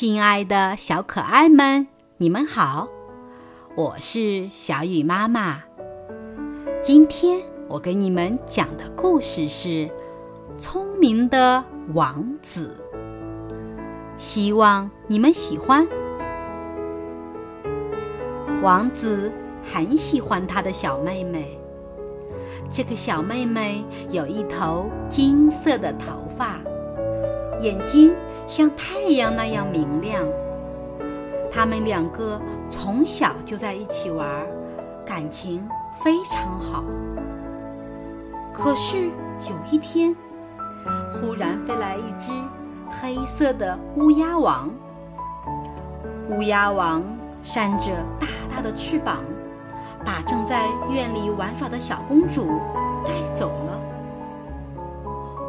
亲爱的小可爱们，你们好，我是小雨妈妈。今天我给你们讲的故事是《聪明的王子》，希望你们喜欢。王子很喜欢他的小妹妹。这个小妹妹有一头金色的头发，眼睛像太阳那样明亮。他们两个从小就在一起玩，感情非常好。可是有一天，忽然飞来一只黑色的乌鸦王。乌鸦王扇着大大的翅膀。把正在院里玩耍的小公主带走了。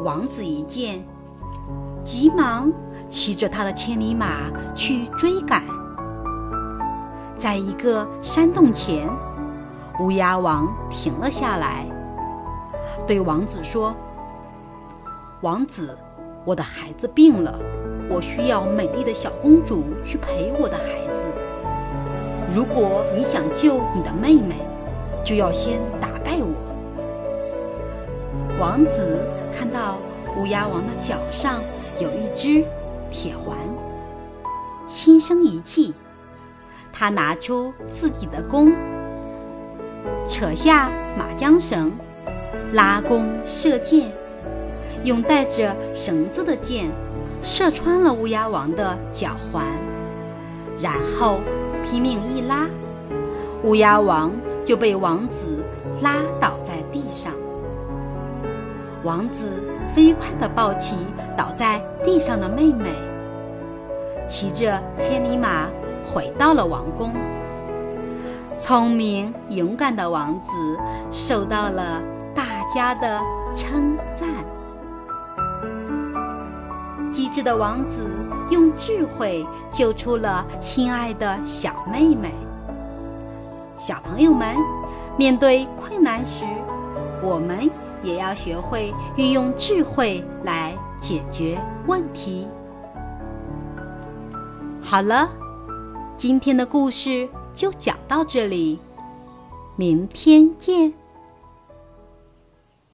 王子一见，急忙骑着他的千里马去追赶。在一个山洞前，乌鸦王停了下来，对王子说：“王子，我的孩子病了，我需要美丽的小公主去陪我的孩子。”如果你想救你的妹妹，就要先打败我。王子看到乌鸦王的脚上有一只铁环，心生一计，他拿出自己的弓，扯下马缰绳，拉弓射箭，用带着绳子的箭射穿了乌鸦王的脚环，然后。拼命一拉，乌鸦王就被王子拉倒。王子飞快地抱起倒在地上的妹妹，骑着千里马回到了王宫。聪明勇敢的王子受到了大家的称赞。机智的王子用智慧救出了心爱的小妹妹。小朋友们，面对困难时，我们也要学会运用智慧来解决问题。好了，今天的故事就讲到这里，明天见。